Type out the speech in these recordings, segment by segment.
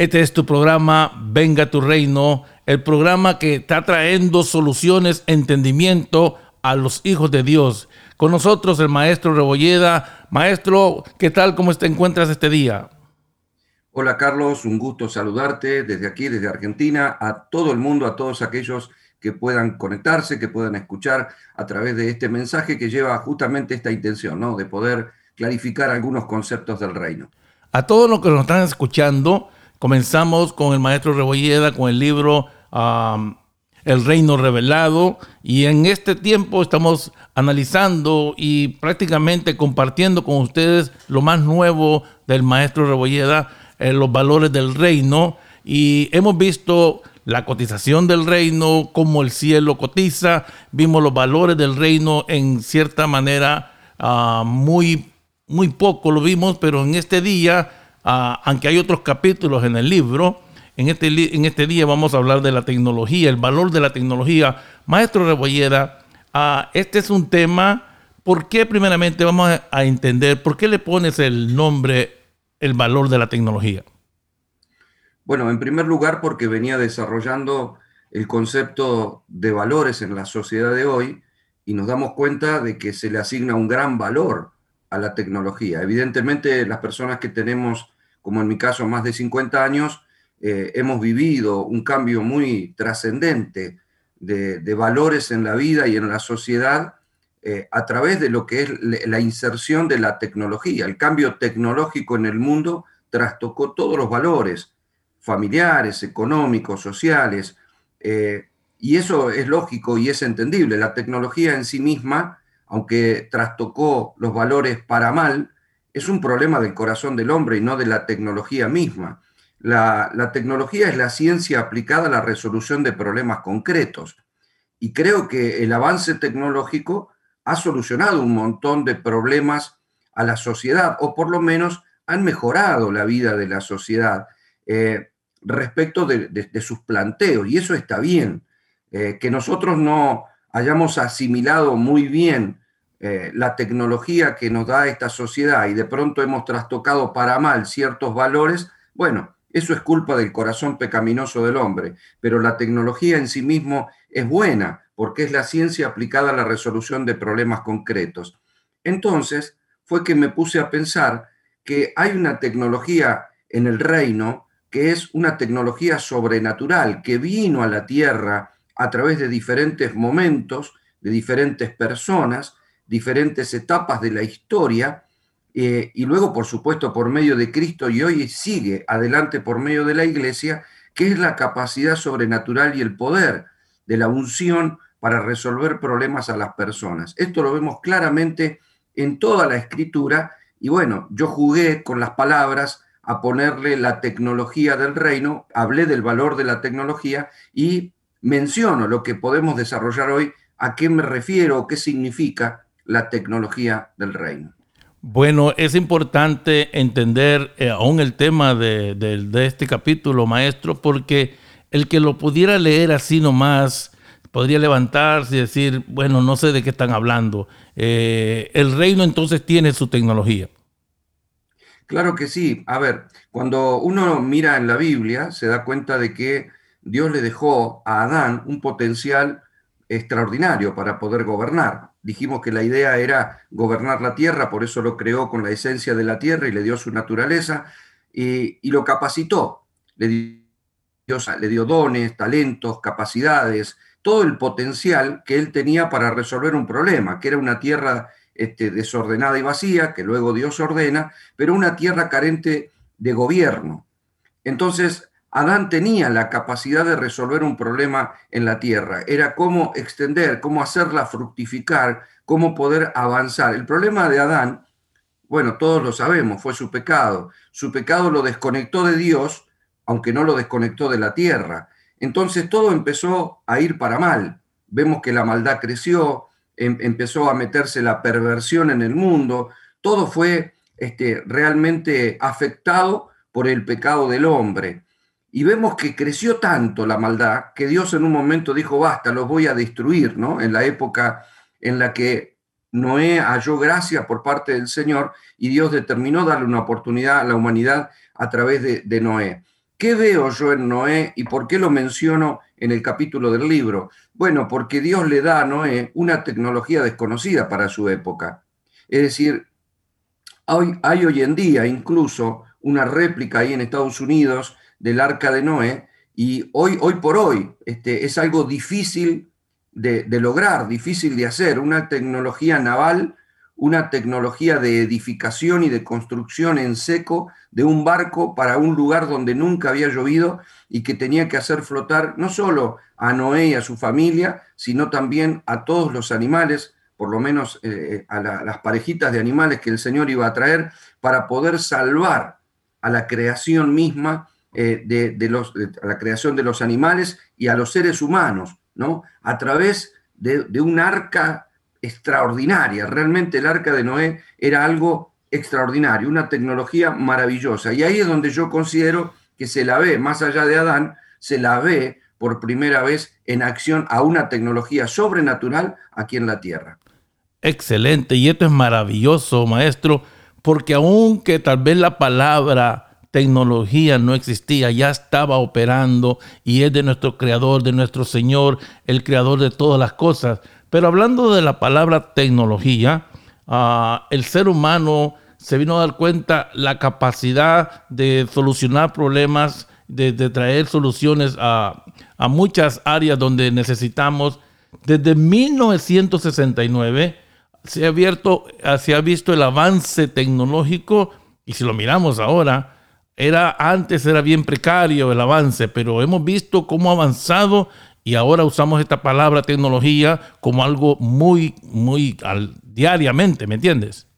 Este es tu programa Venga tu Reino, el programa que está trayendo soluciones, entendimiento a los hijos de Dios. Con nosotros el maestro Rebolleda. Maestro, ¿qué tal? ¿Cómo te encuentras este día? Hola Carlos, un gusto saludarte desde aquí, desde Argentina, a todo el mundo, a todos aquellos que puedan conectarse, que puedan escuchar a través de este mensaje que lleva justamente esta intención, ¿no? De poder clarificar algunos conceptos del reino. A todos los que nos están escuchando, comenzamos con el maestro Rebolleda, con el libro El Reino Revelado, y en este tiempo estamos analizando y prácticamente compartiendo con ustedes lo más nuevo del maestro Rebolleda, eh, los valores del reino, y hemos visto la cotización del reino, cómo el cielo cotiza, vimos los valores del reino en cierta manera ah, muy muy poco lo vimos, pero en este día, ah, aunque hay otros capítulos en el libro, en este, en este día vamos a hablar de la tecnología, el valor de la tecnología. Maestro Rebolleda, ah, este es un tema, ¿por qué primeramente vamos a, entender, por qué le pones el nombre, el valor de la tecnología? Bueno, en primer lugar porque venía desarrollando el concepto de valores en la sociedad de hoy y nos damos cuenta de que se le asigna un gran valor a la tecnología. Evidentemente, las personas que tenemos, como en mi caso, más de 50 años, eh, hemos vivido un cambio muy trascendente de, valores en la vida y en la sociedad eh, a través de lo que es la inserción de la tecnología. El cambio tecnológico en el mundo trastocó todos los valores familiares, económicos, sociales, eh, y eso es lógico y es entendible. La tecnología en sí misma aunque trastocó los valores para mal, es un problema del corazón del hombre y no de la tecnología misma. La, tecnología es la ciencia aplicada a la resolución de problemas concretos. Y creo que el avance tecnológico ha solucionado un montón de problemas a la sociedad, o por lo menos han mejorado la vida de la sociedad eh, respecto de, sus planteos. Y eso está bien. Eh, que nosotros no hayamos asimilado muy bien eh, la tecnología que nos da esta sociedad y de pronto hemos trastocado para mal ciertos valores, bueno, eso es culpa del corazón pecaminoso del hombre, pero la tecnología en sí mismo es buena porque es la ciencia aplicada a la resolución de problemas concretos. Entonces, fue que me puse a pensar que hay una tecnología en el reino que es una tecnología sobrenatural que vino a la tierra a través de diferentes momentos, de diferentes personas, diferentes etapas de la historia eh, y luego, por supuesto, por medio de Cristo y hoy sigue adelante por medio de la iglesia, que es la capacidad sobrenatural y el poder de la unción para resolver problemas a las personas. Esto lo vemos claramente en toda la escritura y bueno, yo jugué con las palabras a ponerle la tecnología del reino, hablé del valor de la tecnología y menciono lo que podemos desarrollar hoy, a qué me refiero, qué significa la tecnología del reino. Bueno, es importante entender eh, aún el tema de, este capítulo, maestro, porque el que lo pudiera leer así nomás podría levantarse y decir, bueno, no sé de qué están hablando. Eh, el reino entonces tiene su tecnología. Claro que sí. A ver, cuando uno mira en la Biblia, se da cuenta de que Dios le dejó a Adán un potencial extraordinario para poder gobernar. Dijimos que la idea era gobernar la tierra, por eso lo creó con la esencia de la tierra y le dio su naturaleza y, lo capacitó. Le dio, le dio dones, talentos, capacidades, todo el potencial que él tenía para resolver un problema, que era una tierra este, desordenada y vacía, que luego Dios ordena, pero una tierra carente de gobierno. Entonces, Adán tenía la capacidad de resolver un problema en la tierra. Era cómo extender, cómo hacerla fructificar, cómo poder avanzar. El problema de Adán, bueno, todos lo sabemos, fue su pecado. Su pecado lo desconectó de Dios, aunque no lo desconectó de la tierra. Entonces todo empezó a ir para mal. Vemos que la maldad creció, em, empezó a meterse la perversión en el mundo. Todo fue este, realmente afectado por el pecado del hombre. Y vemos que creció tanto la maldad que Dios en un momento dijo, basta, los voy a destruir, ¿no? En la época en la que Noé halló gracia por parte del Señor y Dios determinó darle una oportunidad a la humanidad a través de, Noé. ¿Qué veo yo en Noé y por qué lo menciono en el capítulo del libro? Bueno, porque Dios le da a Noé una tecnología desconocida para su época. Es decir, hay, hay hoy en día incluso una réplica ahí en Estados Unidos del arca de Noé y hoy, hoy por hoy este, es algo difícil de, lograr, difícil de hacer, una tecnología naval, una tecnología de edificación y de construcción en seco de un barco para un lugar donde nunca había llovido y que tenía que hacer flotar no solo a Noé y a su familia, sino también a todos los animales, por lo menos eh, a las parejitas de animales que el Señor iba a traer, para poder salvar a la creación misma eh, de, la creación de los animales y a los seres humanos, ¿no? A través de, de un arca extraordinaria. Realmente el arca de Noé era algo extraordinario, una tecnología maravillosa. Y ahí es donde yo considero que se la ve, más allá de Adán, se la ve por primera vez en acción a una tecnología sobrenatural aquí en la tierra. Excelente, y esto es maravilloso, maestro, porque aunque tal vez la palabra tecnología no existía, ya estaba operando y es de nuestro creador, de nuestro Señor, el creador de todas las cosas. Pero hablando de la palabra tecnología, uh, el ser humano se vino a dar cuenta la capacidad de solucionar problemas, de, de traer soluciones a, a, muchas áreas donde necesitamos. Desde 1969 se ha, abierto, se ha visto el avance tecnológico y si lo miramos ahora, era antes era bien precario el avance, pero hemos visto cómo ha avanzado y ahora usamos esta palabra tecnología como algo muy, muy diariamente, ¿me entiendes?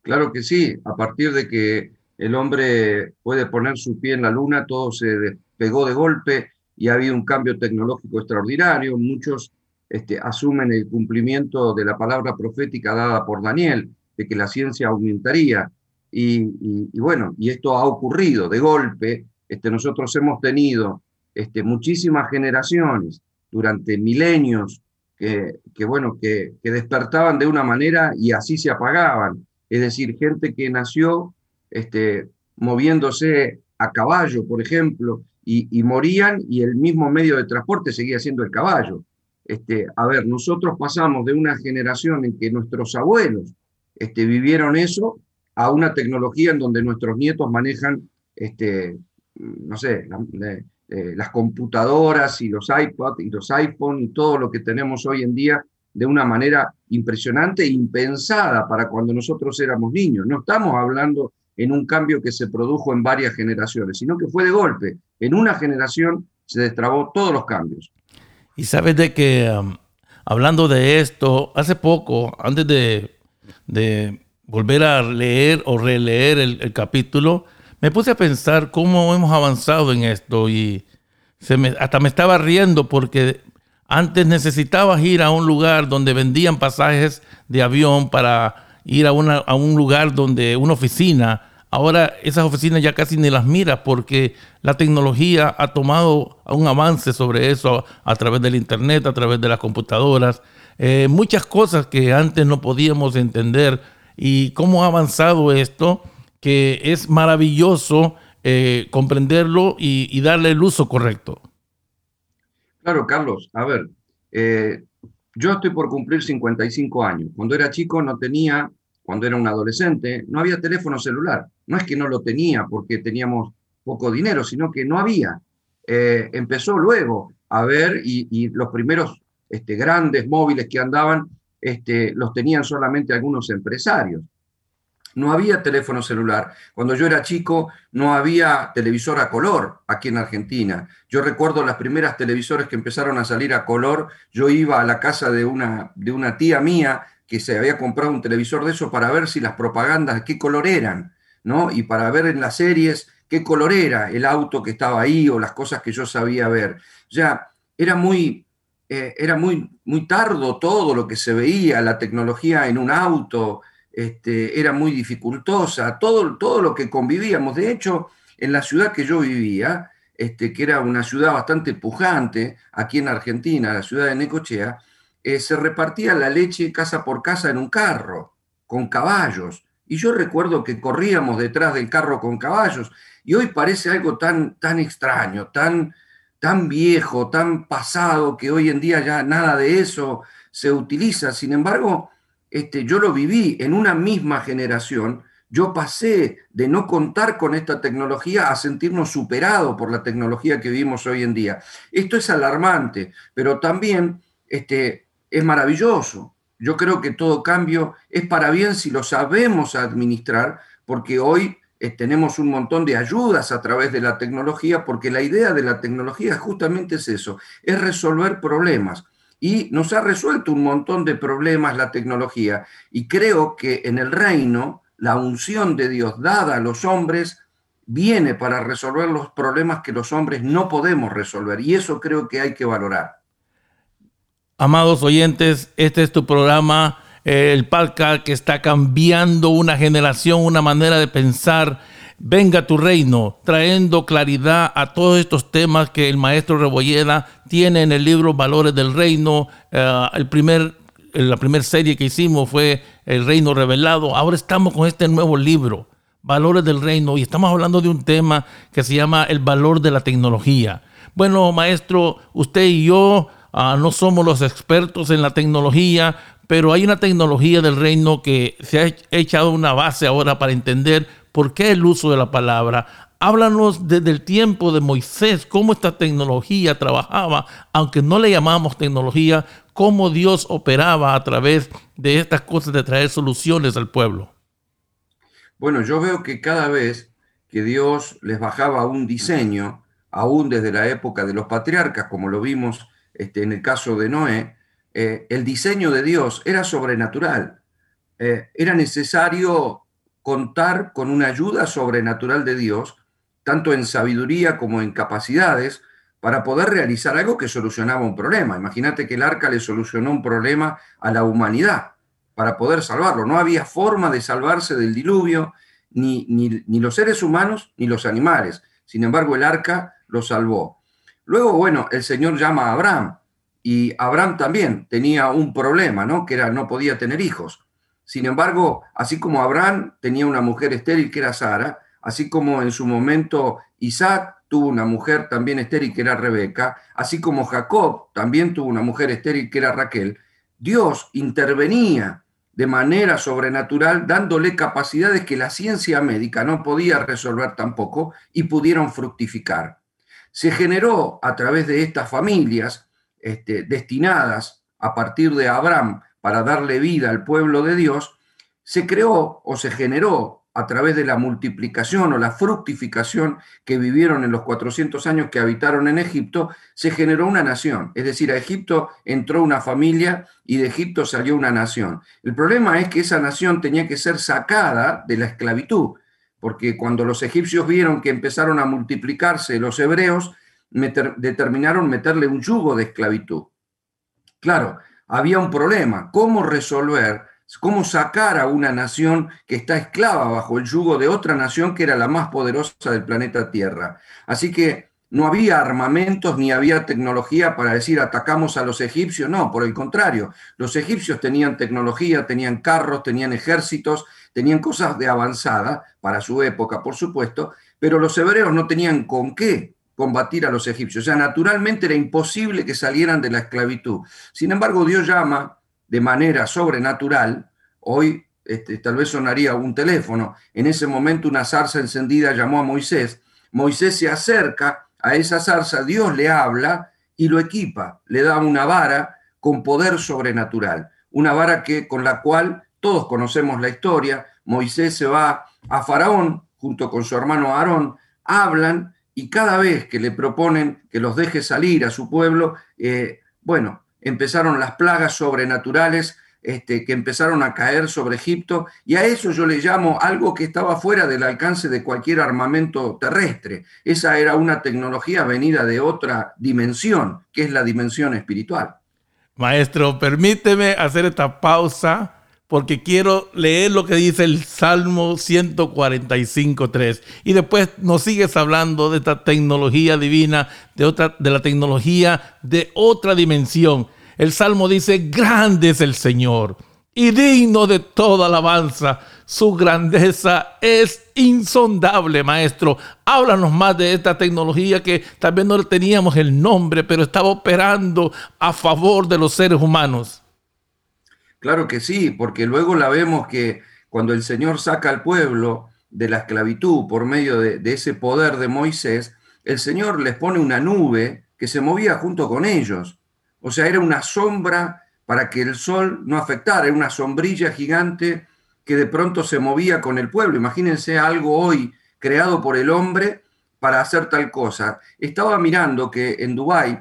Claro que sí, a partir de que el hombre puede poner su pie en la luna, todo se despegó de golpe y ha habido un cambio tecnológico extraordinario. Muchos este, asumen el cumplimiento de la palabra profética dada por Daniel, de que la ciencia aumentaría. Y, bueno, y esto ha ocurrido de golpe. Este, nosotros hemos tenido este, muchísimas generaciones durante milenios que, bueno, que, que, despertaban de una manera y así se apagaban. Es decir, gente que nació este, moviéndose a caballo, por ejemplo, y, y, morían y el mismo medio de transporte seguía siendo el caballo. Este, a ver, nosotros pasamos de una generación en que nuestros abuelos este, vivieron eso a una tecnología en donde nuestros nietos manejan, este, no sé, la, eh, las computadoras y los iPod y los iPhone y todo lo que tenemos hoy en día de una manera impresionante e impensada para cuando nosotros éramos niños. No estamos hablando en un cambio que se produjo en varias generaciones, sino que fue de golpe. En una generación se destrabó todos los cambios. Y sabes de que, um, hablando de esto, hace poco, antes de, de volver a leer o releer el, capítulo, me puse a pensar cómo hemos avanzado en esto y me, hasta me estaba riendo porque antes necesitabas ir a un lugar donde vendían pasajes de avión para ir a, una, a un lugar donde una oficina. Ahora esas oficinas ya casi ni las miras porque la tecnología ha tomado un avance sobre eso a través del internet, a través de las computadoras, eh, muchas cosas que antes no podíamos entender y cómo ha avanzado esto, que es maravilloso eh, comprenderlo y, darle el uso correcto. Claro, Carlos. A ver, eh, yo estoy por cumplir 55 años. Cuando era chico no tenía, cuando era un adolescente, no había teléfono celular. No es que no lo tenía porque teníamos poco dinero, sino que no había. Eh, empezó luego a ver y, y los primeros este, grandes móviles que andaban este, los tenían solamente algunos empresarios. No había teléfono celular. Cuando yo era chico no había televisor a color aquí en Argentina. Yo recuerdo las primeras televisores que empezaron a salir a color. Yo iba a la casa de una, de una tía mía que se había comprado un televisor de eso para ver si las propagandas, qué color eran, ¿no? Y para ver en las series qué color era el auto que estaba ahí o las cosas que yo sabía ver. Ya era muy, eh, era muy, muy tardo todo lo que se veía, la tecnología en un auto, este, era muy dificultosa, todo, todo lo que convivíamos. De hecho, en la ciudad que yo vivía, este, que era una ciudad bastante pujante, aquí en Argentina, la ciudad de Necochea, eh, se repartía la leche casa por casa en un carro, con caballos. Y yo recuerdo que corríamos detrás del carro con caballos Y hoy parece algo tan, tan extraño, tan, tan viejo, tan pasado, que hoy en día ya nada de eso se utiliza. Sin embargo, este, yo lo viví en una misma generación. Yo pasé de no contar con esta tecnología a sentirnos superados por la tecnología que vivimos hoy en día. Esto es alarmante, pero también este, es maravilloso. Yo creo que todo cambio es para bien si lo sabemos administrar, porque hoy eh, tenemos un montón de ayudas a través de la tecnología, porque la idea de la tecnología justamente es eso, es resolver problemas. Y nos ha resuelto un montón de problemas la tecnología. Y creo que en el reino, la unción de Dios dada a los hombres viene para resolver los problemas que los hombres no podemos resolver. Y eso creo que hay que valorar. Amados oyentes, este es tu programa, el Palca que está cambiando una generación, una manera de pensar. Venga tu reino, trayendo claridad a todos estos temas que el maestro Rebolleda tiene en el libro Valores del Reino. Eh, el primer, la primera serie que hicimos fue El Reino Revelado. Ahora estamos con este nuevo libro, Valores del Reino, y estamos hablando de un tema que se llama el valor de la tecnología. Bueno, maestro, usted y yo Ah, no somos los expertos en la tecnología, pero hay una tecnología del reino que se ha echado una base ahora para entender por qué el uso de la palabra. Háblanos desde el tiempo de Moisés, cómo esta tecnología trabajaba, aunque no le llamamos tecnología, cómo Dios operaba a través de estas cosas de traer soluciones al pueblo. Bueno, yo veo que cada vez que Dios les bajaba un diseño, aún desde la época de los patriarcas, como lo vimos este, en el caso de Noé, eh, el diseño de Dios era sobrenatural. Eh, era necesario contar con una ayuda sobrenatural de Dios, tanto en sabiduría como en capacidades, para poder realizar algo que solucionaba un problema. Imagínate que el arca le solucionó un problema a la humanidad para poder salvarlo. No había forma de salvarse del diluvio, ni, ni, ni los seres humanos ni los animales. Sin embargo, el arca lo salvó. Luego, bueno, el Señor llama a Abraham y Abraham también tenía un problema, ¿no? Que era no podía tener hijos. Sin embargo, así como Abraham tenía una mujer estéril que era Sara, así como en su momento Isaac tuvo una mujer también estéril que era Rebeca, así como Jacob también tuvo una mujer estéril que era Raquel, Dios intervenía de manera sobrenatural dándole capacidades que la ciencia médica no podía resolver tampoco y pudieron fructificar se generó a través de estas familias este, destinadas a partir de Abraham para darle vida al pueblo de Dios, se creó o se generó a través de la multiplicación o la fructificación que vivieron en los 400 años que habitaron en Egipto, se generó una nación. Es decir, a Egipto entró una familia y de Egipto salió una nación. El problema es que esa nación tenía que ser sacada de la esclavitud porque cuando los egipcios vieron que empezaron a multiplicarse los hebreos, determinaron meterle un yugo de esclavitud. Claro, había un problema, ¿cómo resolver, cómo sacar a una nación que está esclava bajo el yugo de otra nación que era la más poderosa del planeta Tierra? Así que no había armamentos ni había tecnología para decir atacamos a los egipcios, no, por el contrario, los egipcios tenían tecnología, tenían carros, tenían ejércitos, tenían cosas de avanzada para su época, por supuesto, pero los hebreos no tenían con qué combatir a los egipcios. O sea, naturalmente era imposible que salieran de la esclavitud. Sin embargo, Dios llama de manera sobrenatural, hoy este, tal vez sonaría un teléfono, en ese momento una zarza encendida llamó a Moisés, Moisés se acerca a esa zarza, Dios le habla y lo equipa, le da una vara con poder sobrenatural, una vara que, con la cual todos conocemos la historia, Moisés se va a Faraón junto con su hermano Aarón, hablan y cada vez que le proponen que los deje salir a su pueblo, eh, bueno, empezaron las plagas sobrenaturales este, que empezaron a caer sobre Egipto, y a eso yo le llamo algo que estaba fuera del alcance de cualquier armamento terrestre. Esa era una tecnología venida de otra dimensión, que es la dimensión espiritual. Maestro, permíteme hacer esta pausa porque quiero leer lo que dice el Salmo 145.3. Y después nos sigues hablando de esta tecnología divina, de, otra, de la tecnología de otra dimensión. El Salmo dice, grande es el Señor y digno de toda alabanza. Su grandeza es insondable, maestro. Háblanos más de esta tecnología que tal vez no teníamos el nombre, pero estaba operando a favor de los seres humanos. Claro que sí, porque luego la vemos que cuando el Señor saca al pueblo de la esclavitud por medio de, ese poder de Moisés, el Señor les pone una nube que se movía junto con ellos. O sea, era una sombra para que el sol no afectara, era una sombrilla gigante que de pronto se movía con el pueblo. Imagínense algo hoy creado por el hombre para hacer tal cosa. Estaba mirando que en Dubái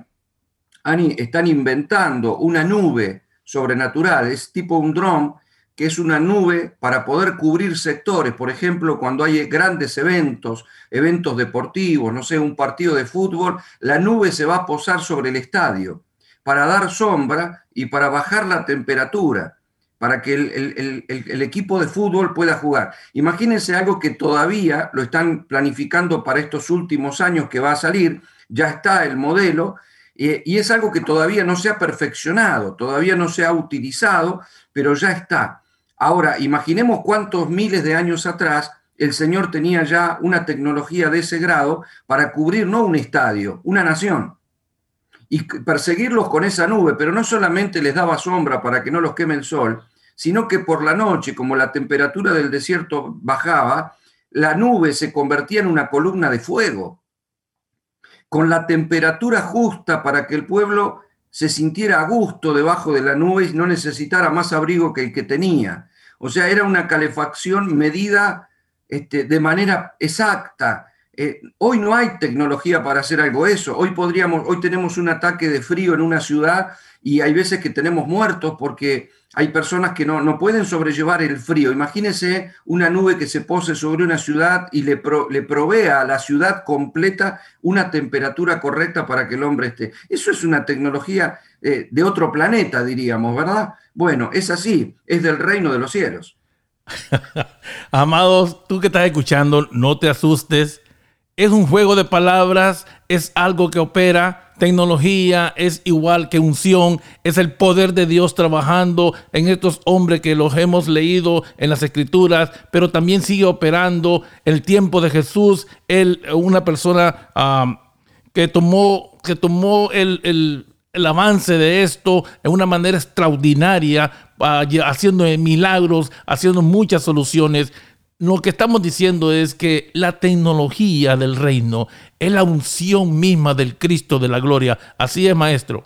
están inventando una nube sobrenatural, es tipo un dron, que es una nube para poder cubrir sectores. Por ejemplo, cuando hay grandes eventos, eventos deportivos, no sé, un partido de fútbol, la nube se va a posar sobre el estadio para dar sombra y para bajar la temperatura para que el, equipo de fútbol pueda jugar. Imagínense algo que todavía lo están planificando para estos últimos años que va a salir, ya está el modelo, eh, y es algo que todavía no se ha perfeccionado, todavía no se ha utilizado, pero ya está. Ahora, imaginemos cuántos miles de años atrás el Señor tenía ya una tecnología de ese grado para cubrir no un estadio, una nación y perseguirlos con esa nube, pero no solamente les daba sombra para que no los queme el sol, sino que por la noche, como la temperatura del desierto bajaba, la nube se convertía en una columna de fuego, con la temperatura justa para que el pueblo se sintiera a gusto debajo de la nube y no necesitara más abrigo que el que tenía. O sea, era una calefacción medida este, de manera exacta, eh, hoy no hay tecnología para hacer algo eso. Hoy podríamos, hoy tenemos un ataque de frío en una ciudad y hay veces que tenemos muertos porque hay personas que no, no pueden sobrellevar el frío. Imagínense una nube que se pose sobre una ciudad y le, le provea a la ciudad completa una temperatura correcta para que el hombre esté. Eso es una tecnología eh, de otro planeta, diríamos, ¿verdad? Bueno, es así, es del reino de los cielos. Amados, tú que estás escuchando, no te asustes es un juego de palabras, es algo que opera. Tecnología es igual que unción, es el poder de Dios trabajando en estos hombres que los hemos leído en las escrituras, pero también sigue operando el tiempo de Jesús. Él, una persona que tomó, que tomó el, avance de esto en una manera extraordinaria, haciendo milagros, haciendo muchas soluciones lo que estamos diciendo es que la tecnología del reino es la unción misma del Cristo de la gloria. Así es, maestro.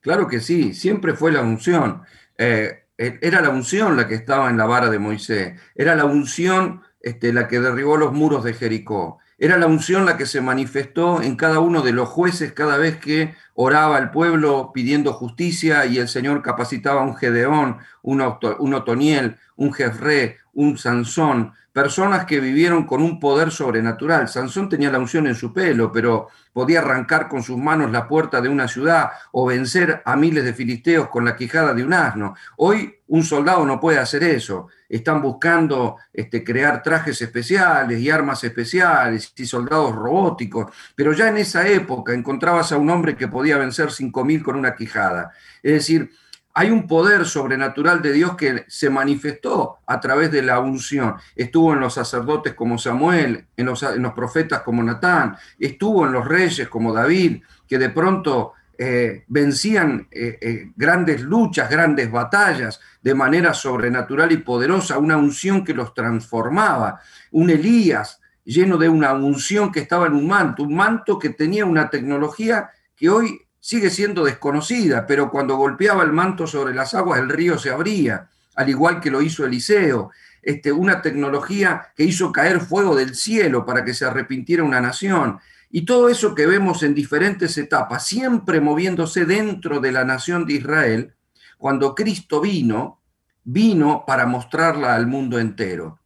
Claro que sí, siempre fue la unción. Eh, eh, era la unción la que estaba en la vara de Moisés. Era la unción este, la que derribó los muros de Jericó. Era la unción la que se manifestó en cada uno de los jueces cada vez que oraba el pueblo pidiendo justicia y el Señor capacitaba a un Gedeón, un, Otoniel, un Jefré, un Sansón, personas que vivieron con un poder sobrenatural. Sansón tenía la unción en su pelo, pero podía arrancar con sus manos la puerta de una ciudad o vencer a miles de filisteos con la quijada de un asno. Hoy un soldado no puede hacer eso. Están buscando este, crear trajes especiales y armas especiales y soldados robóticos, pero ya en esa época encontrabas a un hombre que podía vencer cinco mil con una quijada. Es decir, hay un poder sobrenatural de Dios que se manifestó a través de la unción. Estuvo en los sacerdotes como Samuel, en los, profetas como Natán, estuvo en los reyes como David, que de pronto eh, vencían eh, eh, grandes luchas, grandes batallas de manera sobrenatural y poderosa, una unción que los transformaba, un Elías lleno de una unción que estaba en un manto, un manto que tenía una tecnología que hoy sigue siendo desconocida, pero cuando golpeaba el manto sobre las aguas el río se abría, al igual que lo hizo Eliseo. Este, una tecnología que hizo caer fuego del cielo para que se arrepintiera una nación. Y todo eso que vemos en diferentes etapas, siempre moviéndose dentro de la nación de Israel, cuando Cristo vino, vino para mostrarla al mundo entero.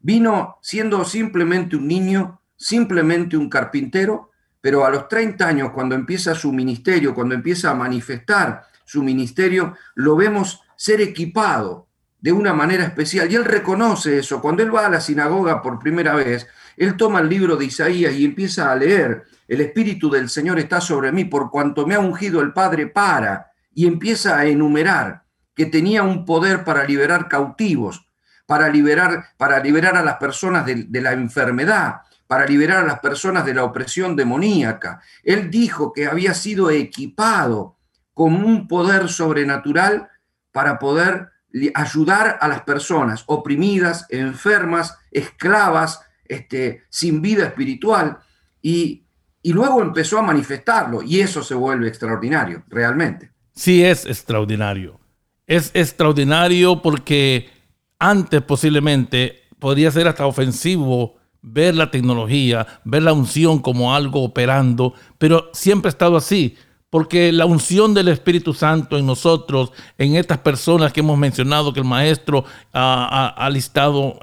Vino siendo simplemente un niño, simplemente un carpintero, pero a los 30 años, cuando empieza su ministerio, cuando empieza a manifestar su ministerio, lo vemos ser equipado de una manera especial. Y él reconoce eso. Cuando él va a la sinagoga por primera vez, él toma el libro de Isaías y empieza a leer, el Espíritu del Señor está sobre mí por cuanto me ha ungido el Padre para, y empieza a enumerar que tenía un poder para liberar cautivos, para liberar, para liberar a las personas de, de la enfermedad, para liberar a las personas de la opresión demoníaca. Él dijo que había sido equipado con un poder sobrenatural para poder ayudar a las personas oprimidas, enfermas, esclavas, este, sin vida espiritual. Y, y luego empezó a manifestarlo y eso se vuelve extraordinario, realmente. Sí, es extraordinario. Es extraordinario porque antes posiblemente podría ser hasta ofensivo ver la tecnología, ver la unción como algo operando, pero siempre ha estado así, porque la unción del Espíritu Santo en nosotros, en estas personas que hemos mencionado, que el maestro ha, listado,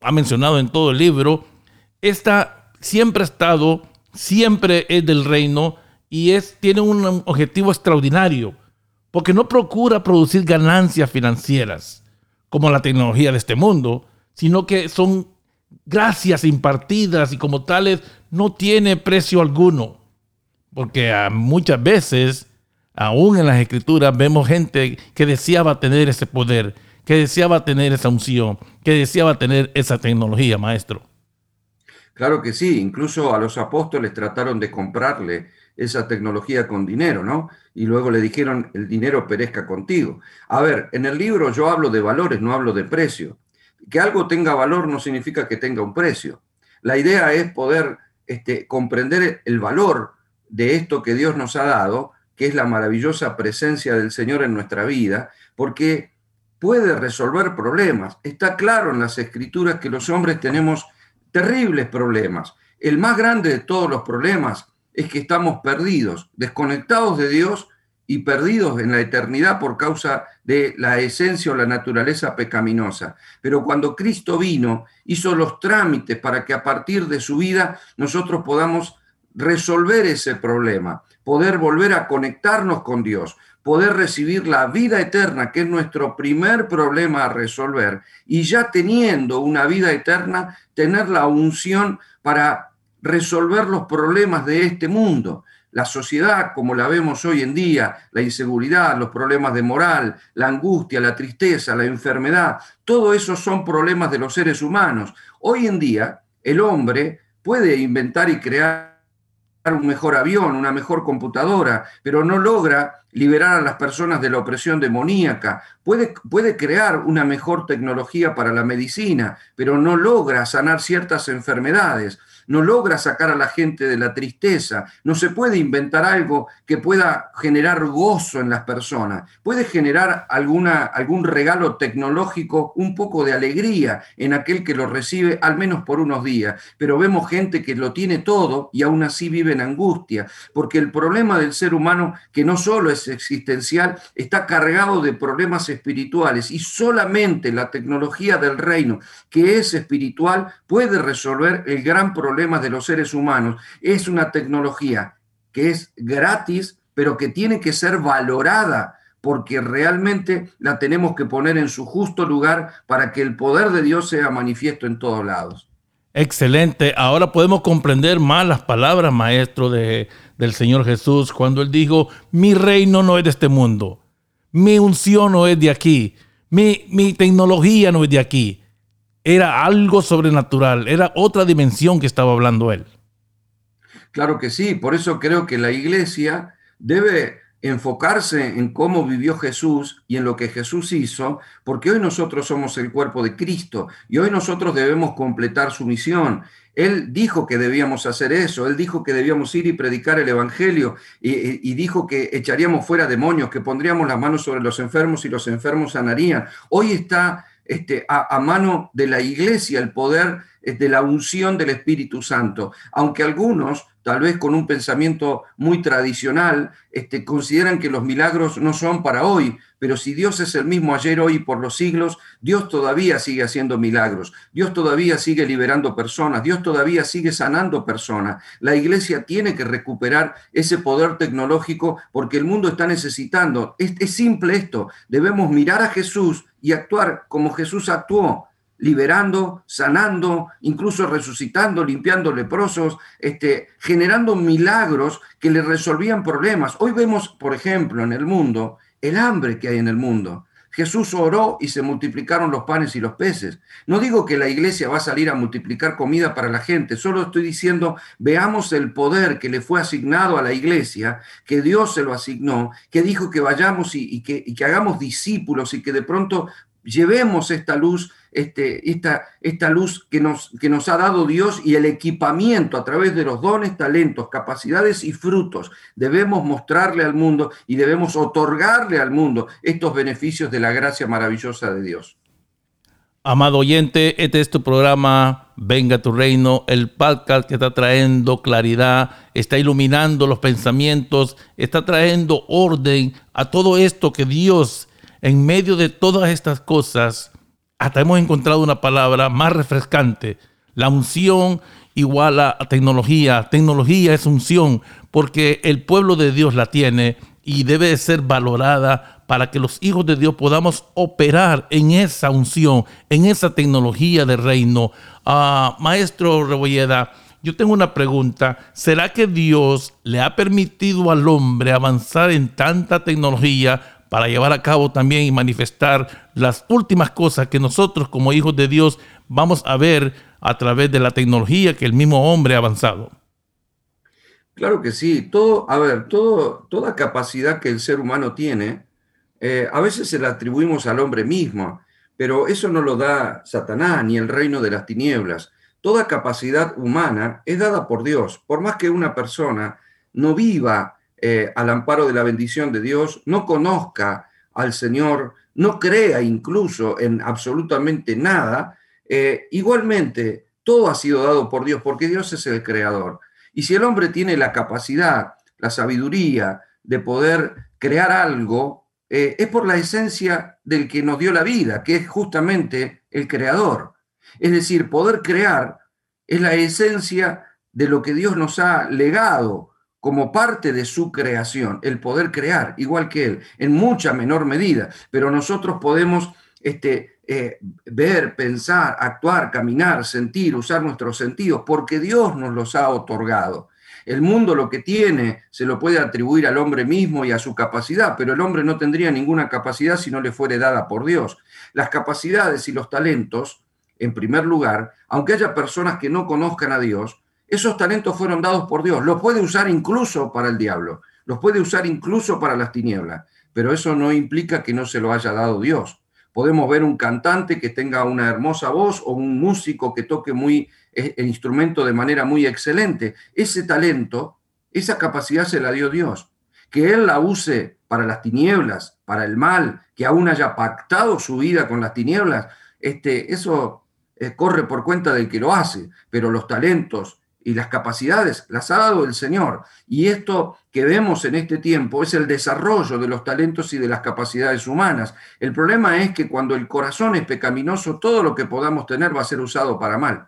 ha mencionado en todo el libro, esta siempre ha estado, siempre es del reino y es, tiene un objetivo extraordinario, porque no procura producir ganancias financieras como la tecnología de este mundo, sino que son gracias impartidas y como tales no tiene precio alguno. Porque muchas veces, aún en las escrituras, vemos gente que deseaba tener ese poder, que deseaba tener esa unción, que deseaba tener esa tecnología, maestro. Claro que sí, incluso a los apóstoles trataron de comprarle esa tecnología con dinero, ¿no? Y luego le dijeron, el dinero perezca contigo. A ver, en el libro yo hablo de valores, no hablo de precio que algo tenga valor no significa que tenga un precio. La idea es poder este, comprender el valor de esto que Dios nos ha dado, que es la maravillosa presencia del Señor en nuestra vida, porque puede resolver problemas. Está claro en las escrituras que los hombres tenemos terribles problemas. El más grande de todos los problemas es que estamos perdidos, desconectados de Dios y perdidos en la eternidad por causa de la esencia o la naturaleza pecaminosa. Pero cuando Cristo vino, hizo los trámites para que a partir de su vida nosotros podamos resolver ese problema, poder volver a conectarnos con Dios, poder recibir la vida eterna, que es nuestro primer problema a resolver, y ya teniendo una vida eterna, tener la unción para resolver los problemas de este mundo la sociedad como la vemos hoy en día, la inseguridad, los problemas de moral, la angustia, la tristeza, la enfermedad, todo eso son problemas de los seres humanos. Hoy en día el hombre puede inventar y crear un mejor avión, una mejor computadora, pero no logra liberar a las personas de la opresión demoníaca. Puede, puede crear una mejor tecnología para la medicina, pero no logra sanar ciertas enfermedades no logra sacar a la gente de la tristeza, no se puede inventar algo que pueda generar gozo en las personas, puede generar alguna, algún regalo tecnológico, un poco de alegría en aquel que lo recibe, al menos por unos días, pero vemos gente que lo tiene todo y aún así vive en angustia, porque el problema del ser humano, que no solo es existencial, está cargado de problemas espirituales. Y solamente la tecnología del reino, que es espiritual, puede resolver el gran problema de los seres humanos. Es una tecnología que es gratis, pero que tiene que ser valorada porque realmente la tenemos que poner en su justo lugar para que el poder de Dios sea manifiesto en todos lados. Excelente. Ahora podemos comprender más las palabras, maestro, de, del Señor Jesús, cuando Él dijo, mi reino no es de este mundo, mi unción no es de aquí, mi, mi tecnología no es de aquí era algo sobrenatural, era otra dimensión que estaba hablando él. Claro que sí, por eso creo que la iglesia debe enfocarse en cómo vivió Jesús y en lo que Jesús hizo, porque hoy nosotros somos el cuerpo de Cristo y hoy nosotros debemos completar su misión. Él dijo que debíamos hacer eso, él dijo que debíamos ir y predicar el Evangelio y, dijo que echaríamos fuera demonios, que pondríamos las manos sobre los enfermos y los enfermos sanarían. Hoy está este, a, mano de la iglesia el poder de la unción del Espíritu Santo, aunque algunos, tal vez con un pensamiento muy tradicional, este, consideran que los milagros no son para hoy, pero si Dios es el mismo ayer, hoy y por los siglos, Dios todavía sigue haciendo milagros, Dios todavía sigue liberando personas, Dios todavía sigue sanando personas. La iglesia tiene que recuperar ese poder tecnológico porque el mundo está necesitando. Es, es simple esto, debemos mirar a Jesús y actuar como Jesús actuó, liberando, sanando, incluso resucitando, limpiando leprosos, este, generando milagros que le resolvían problemas. Hoy vemos, por ejemplo, en el mundo, el hambre que hay en el mundo. Jesús oró y se multiplicaron los panes y los peces. No digo que la iglesia va a salir a multiplicar comida para la gente, solo estoy diciendo, veamos el poder que le fue asignado a la iglesia, que Dios se lo asignó, que dijo que vayamos y, que, y que hagamos discípulos y que de pronto llevemos esta luz este, esta, esta luz que nos, que nos ha dado Dios y el equipamiento a través de los dones, talentos, capacidades y frutos. Debemos mostrarle al mundo y debemos otorgarle al mundo estos beneficios de la gracia maravillosa de Dios. Amado oyente, este es tu programa Venga tu reino, el podcast que está trayendo claridad, está iluminando los pensamientos, está trayendo orden a todo esto que Dios, en medio de todas estas cosas, hasta hemos encontrado una palabra más refrescante. La unción igual a tecnología. Tecnología es unción porque el pueblo de Dios la tiene y debe ser valorada para que los hijos de Dios podamos operar en esa unción, en esa tecnología de reino. Ah, maestro Rebolleda, yo tengo una pregunta. ¿Será que Dios le ha permitido al hombre avanzar en tanta tecnología para llevar a cabo también y manifestar las últimas cosas que nosotros como hijos de Dios vamos a ver a través de la tecnología que el mismo hombre ha avanzado. Claro que sí, todo, a ver, todo, toda capacidad que el ser humano tiene, eh, a veces se la atribuimos al hombre mismo, pero eso no lo da Satanás ni el reino de las tinieblas. Toda capacidad humana es dada por Dios, por más que una persona no viva eh, al amparo de la bendición de Dios, no conozca al Señor, no crea incluso en absolutamente nada, eh, igualmente todo ha sido dado por Dios, porque Dios es el creador. Y si el hombre tiene la capacidad, la sabiduría de poder crear algo, eh, es por la esencia del que nos dio la vida, que es justamente el creador. Es decir, poder crear es la esencia de lo que Dios nos ha legado como parte de su creación, el poder crear, igual que Él, en mucha menor medida, pero nosotros podemos este, eh, ver, pensar, actuar, caminar, sentir, usar nuestros sentidos, porque Dios nos los ha otorgado. El mundo lo que tiene se lo puede atribuir al hombre mismo y a su capacidad, pero el hombre no tendría ninguna capacidad si no le fuere dada por Dios. Las capacidades y los talentos, en primer lugar, aunque haya personas que no conozcan a Dios, esos talentos fueron dados por Dios. Los puede usar incluso para el diablo, los puede usar incluso para las tinieblas, pero eso no implica que no se lo haya dado Dios. Podemos ver un cantante que tenga una hermosa voz o un músico que toque muy eh, el instrumento de manera muy excelente. Ese talento, esa capacidad se la dio Dios. Que él la use para las tinieblas, para el mal, que aún haya pactado su vida con las tinieblas, este, eso eh, corre por cuenta del que lo hace, pero los talentos, y las capacidades las ha dado el Señor. Y esto que vemos en este tiempo es el desarrollo de los talentos y de las capacidades humanas. El problema es que cuando el corazón es pecaminoso, todo lo que podamos tener va a ser usado para mal.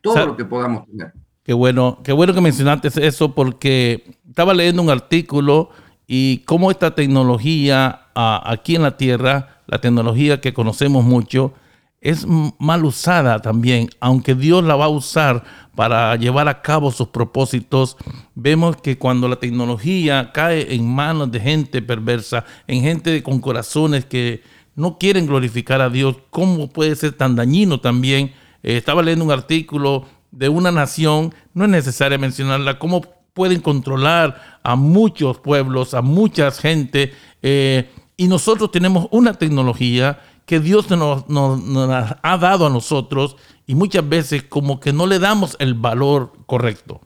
Todo lo que podamos tener. Qué bueno, qué bueno que mencionaste eso porque estaba leyendo un artículo y cómo esta tecnología aquí en la Tierra, la tecnología que conocemos mucho, es mal usada también, aunque Dios la va a usar para llevar a cabo sus propósitos, vemos que cuando la tecnología cae en manos de gente perversa, en gente con corazones que no quieren glorificar a Dios, ¿cómo puede ser tan dañino también? Eh, estaba leyendo un artículo de una nación, no es necesario mencionarla, cómo pueden controlar a muchos pueblos, a mucha gente, eh, y nosotros tenemos una tecnología que Dios nos, ha dado a nosotros y muchas veces como que no le damos el valor correcto.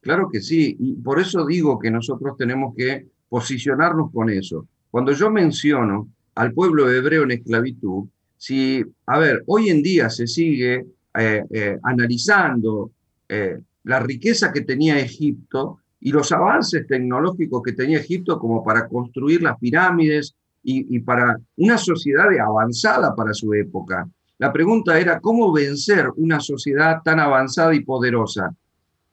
Claro que sí, y por eso digo que nosotros tenemos que posicionarnos con eso. Cuando yo menciono al pueblo hebreo en esclavitud, si, a ver, hoy en día se sigue eh, eh, analizando eh, la riqueza que tenía Egipto y los avances tecnológicos que tenía Egipto como para construir las pirámides, y, para una sociedad avanzada para su época. La pregunta era cómo vencer una sociedad tan avanzada y poderosa.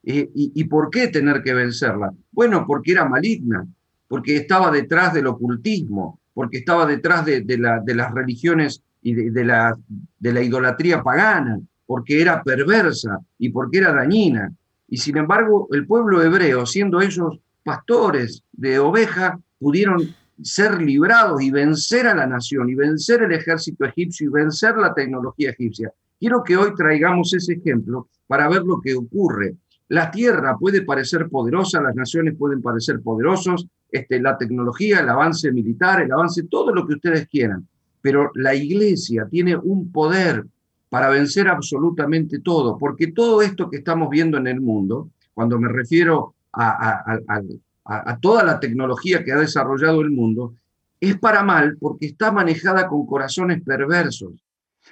¿Y, por qué tener que vencerla? Bueno, porque era maligna, porque estaba detrás del ocultismo, porque estaba detrás de, las religiones y de, la, de la idolatría pagana, porque era perversa y porque era dañina. Y sin embargo, el pueblo hebreo, siendo ellos pastores de oveja, pudieron ser librados y vencer a la nación y vencer el ejército egipcio y vencer la tecnología egipcia. Quiero que hoy traigamos ese ejemplo para ver lo que ocurre. La tierra puede parecer poderosa, las naciones pueden parecer poderosos, este, la tecnología, el avance militar, el avance, todo lo que ustedes quieran, pero la iglesia tiene un poder para vencer absolutamente todo, porque todo esto que estamos viendo en el mundo, cuando me refiero a, a, toda la tecnología que ha desarrollado el mundo, es para mal porque está manejada con corazones perversos.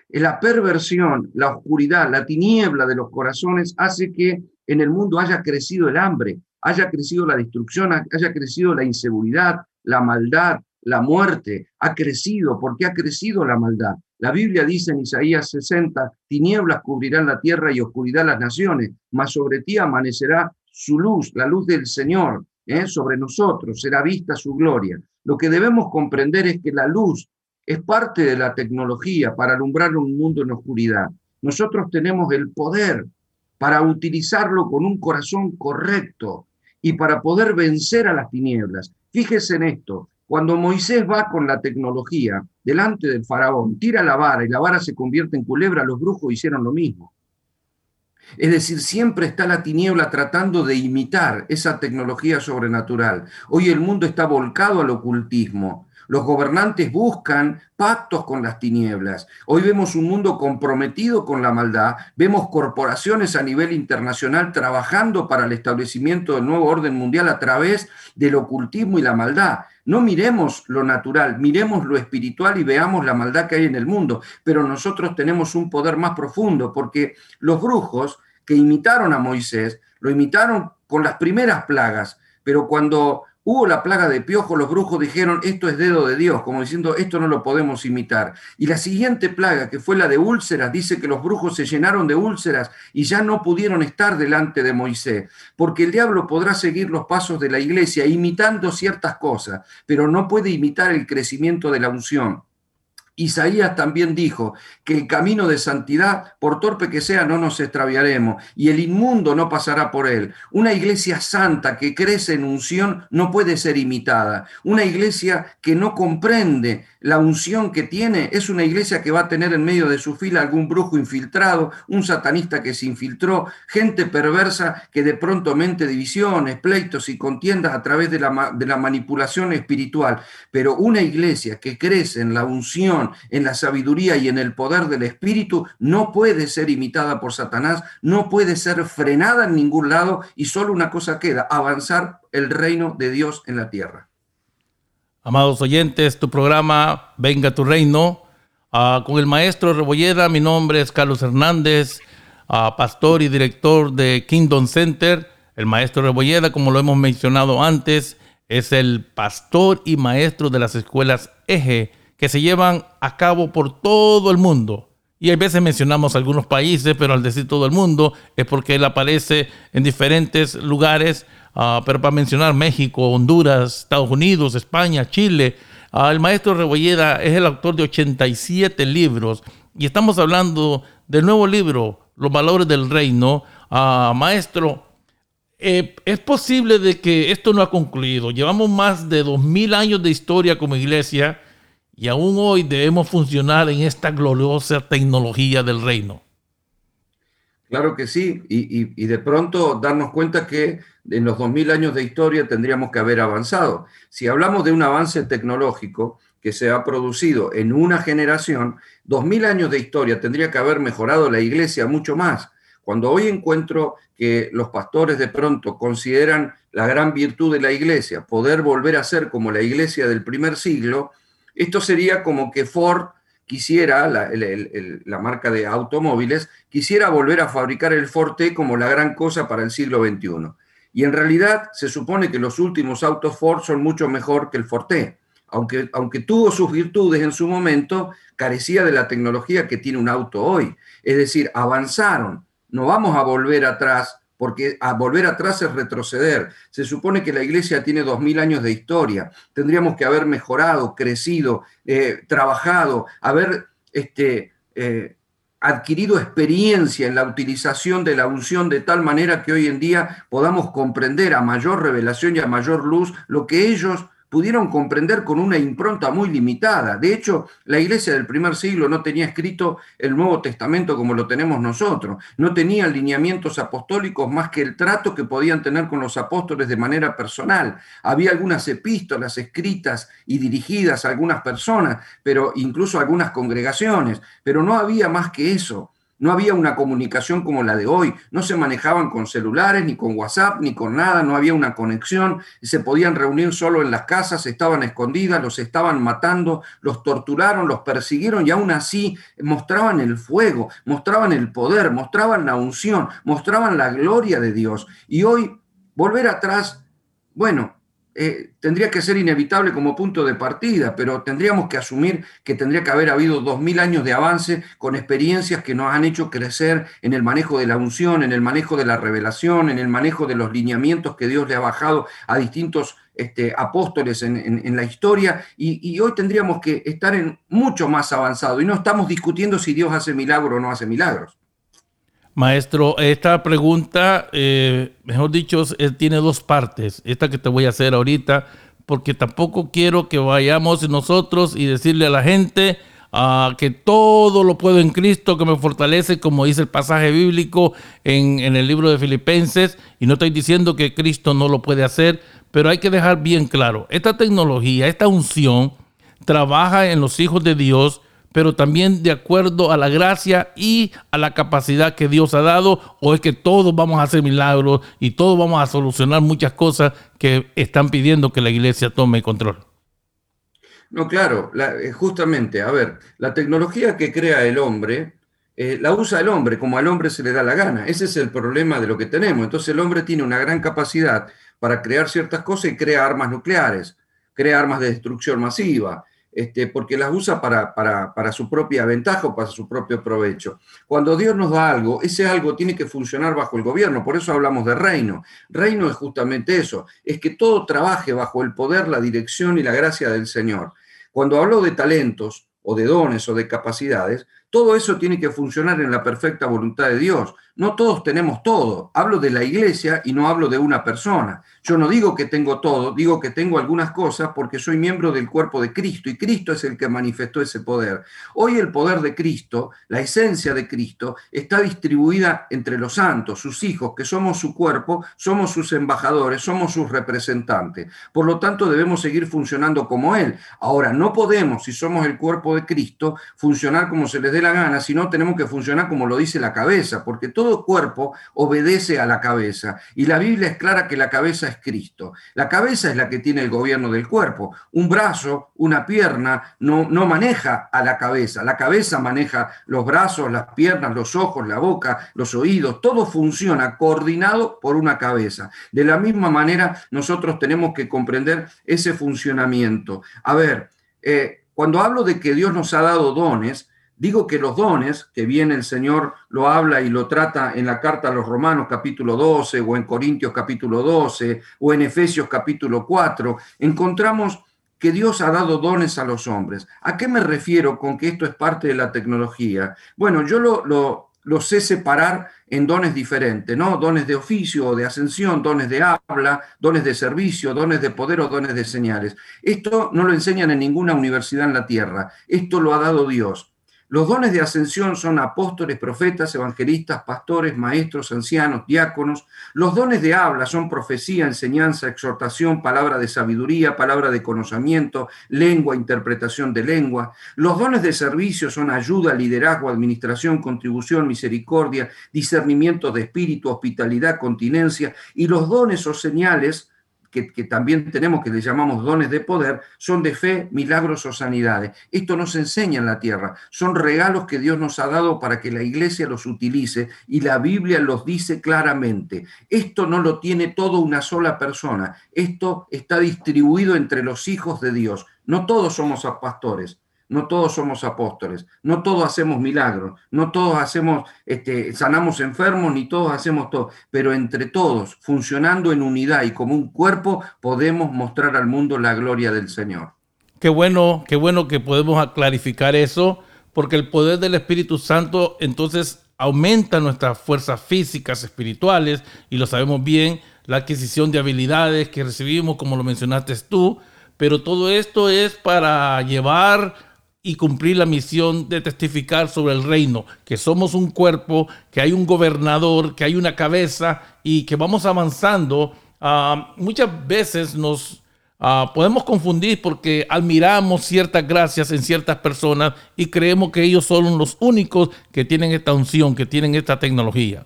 La perversión, la oscuridad, la tiniebla de los corazones hace que en el mundo haya crecido el hambre, haya crecido la destrucción, haya crecido la inseguridad, la maldad, la muerte. Ha crecido porque ha crecido la maldad. La Biblia dice en Isaías 60, tinieblas cubrirán la tierra y oscuridad las naciones, mas sobre ti amanecerá su luz, la luz del Señor. ¿Eh? sobre nosotros, será vista su gloria. Lo que debemos comprender es que la luz es parte de la tecnología para alumbrar un mundo en oscuridad. Nosotros tenemos el poder para utilizarlo con un corazón correcto y para poder vencer a las tinieblas. Fíjese en esto, cuando Moisés va con la tecnología delante del faraón, tira la vara y la vara se convierte en culebra, los brujos hicieron lo mismo. Es decir, siempre está la tiniebla tratando de imitar esa tecnología sobrenatural. Hoy el mundo está volcado al ocultismo. Los gobernantes buscan pactos con las tinieblas. Hoy vemos un mundo comprometido con la maldad. Vemos corporaciones a nivel internacional trabajando para el establecimiento del nuevo orden mundial a través del ocultismo y la maldad. No miremos lo natural, miremos lo espiritual y veamos la maldad que hay en el mundo. Pero nosotros tenemos un poder más profundo porque los brujos que imitaron a Moisés, lo imitaron con las primeras plagas, pero cuando hubo la plaga de piojo, los brujos dijeron, esto es dedo de Dios, como diciendo, esto no lo podemos imitar. Y la siguiente plaga, que fue la de úlceras, dice que los brujos se llenaron de úlceras y ya no pudieron estar delante de Moisés, porque el diablo podrá seguir los pasos de la iglesia imitando ciertas cosas, pero no puede imitar el crecimiento de la unción. Isaías también dijo que el camino de santidad, por torpe que sea, no nos extraviaremos, y el inmundo no pasará por él. Una iglesia santa que crece en unción no puede ser imitada. Una iglesia que no comprende la unción que tiene es una iglesia que va a tener en medio de su fila algún brujo infiltrado, un satanista que se infiltró, gente perversa que de pronto mente divisiones, pleitos y contiendas a través de la, manipulación espiritual. Pero una iglesia que crece en la unción, en la sabiduría y en el poder del Espíritu no puede ser imitada por Satanás, no puede ser frenada en ningún lado y solo una cosa queda, avanzar el reino de Dios en la tierra. Amados oyentes, tu programa Venga tu Reino, ah, con el maestro Rebolleda, mi nombre es Carlos Hernández, ah, pastor y director de Kingdom Center. El maestro Rebolleda, como lo hemos mencionado antes, es el pastor y maestro de las escuelas Eje que se llevan a cabo por todo el mundo. Y a veces mencionamos algunos países, pero al decir todo el mundo es porque él aparece en diferentes lugares Ah, pero para mencionar México, Honduras, Estados Unidos, España, Chile, ah, el maestro Rebolleda es el autor de 87 libros y estamos hablando del nuevo libro, Los Valores del Reino. Ah, maestro, eh, es posible de que esto no ha concluido. Llevamos más de 2000 años de historia como iglesia y aún hoy debemos funcionar en esta gloriosa tecnología del reino. Claro que sí, y, de pronto darnos cuenta que en los 2000 años de historia tendríamos que haber avanzado. Si hablamos de un avance tecnológico que se ha producido en una generación, 2000 años de historia tendría que haber mejorado la iglesia mucho más. Cuando hoy encuentro que los pastores de pronto consideran la gran virtud de la iglesia, poder volver a ser como la iglesia del primer siglo, esto sería como que Ford quisiera, la, marca de automóviles, quisiera volver a fabricar el Forte como la gran cosa para el siglo XXI. Y en realidad se supone que los últimos autos Ford son mucho mejor que el Forte. Aunque, aunque tuvo sus virtudes en su momento, carecía de la tecnología que tiene un auto hoy. Es decir, avanzaron. No vamos a volver atrás porque a volver atrás es retroceder. Se supone que la iglesia tiene dos mil años de historia. Tendríamos que haber mejorado, crecido, eh, trabajado, haber este, eh, adquirido experiencia en la utilización de la unción de tal manera que hoy en día podamos comprender a mayor revelación y a mayor luz lo que ellos pudieron comprender con una impronta muy limitada. De hecho, la iglesia del primer siglo no tenía escrito el Nuevo Testamento como lo tenemos nosotros, no tenía lineamientos apostólicos más que el trato que podían tener con los apóstoles de manera personal. Había algunas epístolas escritas y dirigidas a algunas personas, pero incluso a algunas congregaciones, pero no había más que eso. No había una comunicación como la de hoy, no se manejaban con celulares, ni con WhatsApp, ni con nada, no había una conexión, se podían reunir solo en las casas, estaban escondidas, los estaban matando, los torturaron, los persiguieron y aún así mostraban el fuego, mostraban el poder, mostraban la unción, mostraban la gloria de Dios. Y hoy volver atrás, bueno, eh, tendría que ser inevitable como punto de partida, pero tendríamos que asumir que tendría que haber habido dos mil años de avance con experiencias que nos han hecho crecer en el manejo de la unción, en el manejo de la revelación, en el manejo de los lineamientos que Dios le ha bajado a distintos este, apóstoles en, la historia, y, y, hoy tendríamos que estar en mucho más avanzado, y no estamos discutiendo si Dios hace milagros o no hace milagros. Maestro, esta pregunta, eh, mejor dicho, tiene dos partes. Esta que te voy a hacer ahorita, porque tampoco quiero que vayamos nosotros y decirle a la gente ah, que todo lo puedo en Cristo, que me fortalece, como dice el pasaje bíblico en, en el libro de Filipenses. Y no estoy diciendo que Cristo no lo puede hacer, pero hay que dejar bien claro, esta tecnología, esta unción, trabaja en los hijos de Dios pero también de acuerdo a la gracia y a la capacidad que Dios ha dado, o es que todos vamos a hacer milagros y todos vamos a solucionar muchas cosas que están pidiendo que la iglesia tome control. No, claro, eh, justamente, a ver, la tecnología que crea el hombre, eh, la usa el hombre como al hombre se le da la gana. Ese es el problema de lo que tenemos. Entonces el hombre tiene una gran capacidad para crear ciertas cosas y crea armas nucleares, crea armas de destrucción masiva, este, porque las usa para, para, su propia ventaja o para su propio provecho. Cuando Dios nos da algo, ese algo tiene que funcionar bajo el gobierno, por eso hablamos de reino. Reino es justamente eso, es que todo trabaje bajo el poder, la dirección y la gracia del Señor. Cuando hablo de talentos o de dones o de capacidades, todo eso tiene que funcionar en la perfecta voluntad de Dios. No todos tenemos todo. Hablo de la iglesia y no hablo de una persona. Yo no digo que tengo todo, digo que tengo algunas cosas porque soy miembro del cuerpo de Cristo y Cristo es el que manifestó ese poder. Hoy el poder de Cristo, la esencia de Cristo, está distribuida entre los santos, sus hijos, que somos su cuerpo, somos sus embajadores, somos sus representantes. Por lo tanto, debemos seguir funcionando como Él. Ahora, no podemos, si somos el cuerpo de Cristo, funcionar como se les dé la gana, sino tenemos que funcionar como lo dice la cabeza, porque todo cuerpo obedece a la cabeza. Y la Biblia es clara que la cabeza es Cristo. La cabeza es la que tiene el gobierno del cuerpo. Un brazo, una pierna, no, no maneja a la cabeza. La cabeza maneja los brazos, las piernas, los ojos, la boca, los oídos. Todo funciona coordinado por una cabeza. De la misma manera, nosotros tenemos que comprender ese funcionamiento. A ver, eh, cuando hablo de que Dios nos ha dado dones, Digo que los dones, que bien el Señor lo habla y lo trata en la carta a los Romanos capítulo 12 o en Corintios capítulo 12 o en Efesios capítulo 4, encontramos que Dios ha dado dones a los hombres. ¿A qué me refiero con que esto es parte de la tecnología? Bueno, yo lo, lo, lo sé separar en dones diferentes, ¿no? Dones de oficio o de ascensión, dones de habla, dones de servicio, dones de poder o dones de señales. Esto no lo enseñan en ninguna universidad en la tierra, esto lo ha dado Dios. Los dones de ascensión son apóstoles, profetas, evangelistas, pastores, maestros, ancianos, diáconos. Los dones de habla son profecía, enseñanza, exhortación, palabra de sabiduría, palabra de conocimiento, lengua, interpretación de lengua. Los dones de servicio son ayuda, liderazgo, administración, contribución, misericordia, discernimiento de espíritu, hospitalidad, continencia. Y los dones o señales que, también tenemos, que le llamamos dones de poder, son de fe, milagros o sanidades. Esto no se enseña en la tierra, son regalos que Dios nos ha dado para que la iglesia los utilice y la Biblia los dice claramente. Esto no lo tiene todo una sola persona, esto está distribuido entre los hijos de Dios. No todos somos pastores, no todos somos apóstoles, no todos hacemos milagros, no todos hacemos, este, sanamos enfermos, ni todos hacemos todo, pero entre todos, funcionando en unidad y como un cuerpo, podemos mostrar al mundo la gloria del Señor. Qué bueno, qué bueno que podemos clarificar eso, porque el poder del Espíritu Santo entonces aumenta nuestras fuerzas físicas, espirituales, y lo sabemos bien, la adquisición de habilidades que recibimos, como lo mencionaste tú, pero todo esto es para llevar y cumplir la misión de testificar sobre el reino, que somos un cuerpo, que hay un gobernador, que hay una cabeza y que vamos avanzando. Ah, muchas veces nos ah, podemos confundir porque admiramos ciertas gracias en ciertas personas y creemos que ellos son los únicos que tienen esta unción, que tienen esta tecnología.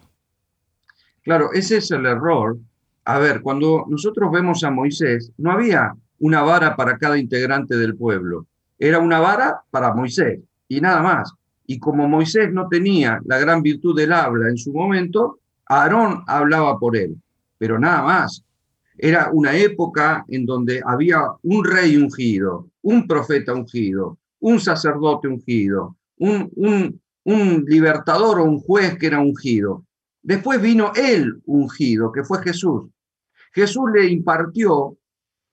Claro, ese es el error. A ver, cuando nosotros vemos a Moisés, no había una vara para cada integrante del pueblo era una vara para Moisés y nada más. Y como Moisés no tenía la gran virtud del habla en su momento, Aarón hablaba por él, pero nada más. Era una época en donde había un rey ungido, un profeta ungido, un sacerdote ungido, un, un, libertador o un juez que era ungido. Después vino el ungido, que fue Jesús. Jesús le impartió,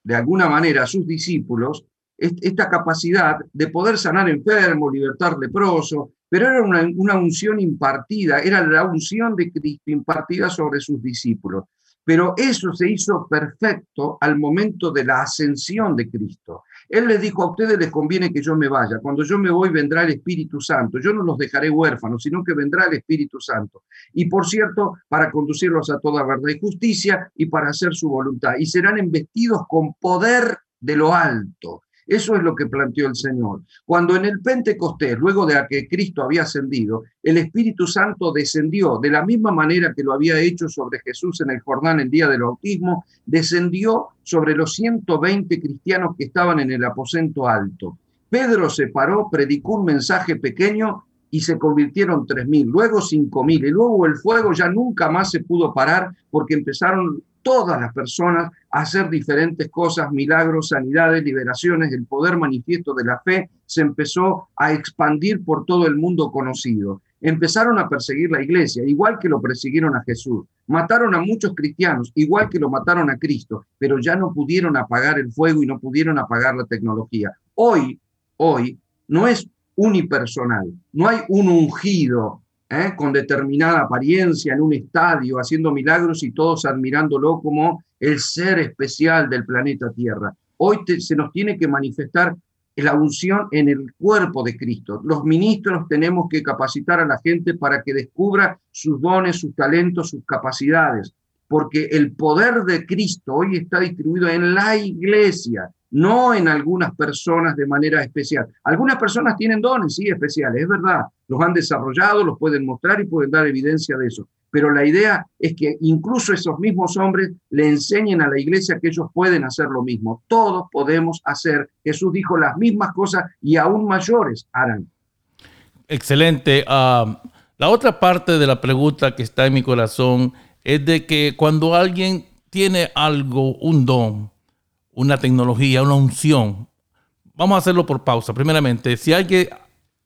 de alguna manera, a sus discípulos esta capacidad de poder sanar enfermos, libertar leproso, pero era una, una, unción impartida, era la unción de Cristo impartida sobre sus discípulos. Pero eso se hizo perfecto al momento de la ascensión de Cristo. Él les dijo, a ustedes les conviene que yo me vaya. Cuando yo me voy vendrá el Espíritu Santo. Yo no los dejaré huérfanos, sino que vendrá el Espíritu Santo. Y por cierto, para conducirlos a toda verdad y justicia y para hacer su voluntad. Y serán embestidos con poder de lo alto. Eso es lo que planteó el Señor. Cuando en el Pentecostés, luego de que Cristo había ascendido, el Espíritu Santo descendió de la misma manera que lo había hecho sobre Jesús en el Jordán el día del bautismo, descendió sobre los 120 cristianos que estaban en el aposento alto. Pedro se paró, predicó un mensaje pequeño y se convirtieron 3.000, luego 5.000, y luego el fuego ya nunca más se pudo parar porque empezaron todas las personas a hacer diferentes cosas, milagros, sanidades, liberaciones, el poder manifiesto de la fe se empezó a expandir por todo el mundo conocido. Empezaron a perseguir la iglesia, igual que lo persiguieron a Jesús. Mataron a muchos cristianos, igual que lo mataron a Cristo, pero ya no pudieron apagar el fuego y no pudieron apagar la tecnología. Hoy, hoy, no es unipersonal, no hay un ungido ¿eh? con determinada apariencia en un estadio, haciendo milagros y todos admirándolo como el ser especial del planeta Tierra. Hoy se nos tiene que manifestar la unción en el cuerpo de Cristo. Los ministros tenemos que capacitar a la gente para que descubra sus dones, sus talentos, sus capacidades, porque el poder de Cristo hoy está distribuido en la iglesia no en algunas personas de manera especial. Algunas personas tienen dones, sí, especiales, es verdad, los han desarrollado, los pueden mostrar y pueden dar evidencia de eso. Pero la idea es que incluso esos mismos hombres le enseñen a la iglesia que ellos pueden hacer lo mismo. Todos podemos hacer. Jesús dijo las mismas cosas y aún mayores harán. Excelente. Ah, la otra parte de la pregunta que está en mi corazón es de que cuando alguien tiene algo, un don, una tecnología, una unción. Vamos a hacerlo por pausa. Primeramente, si alguien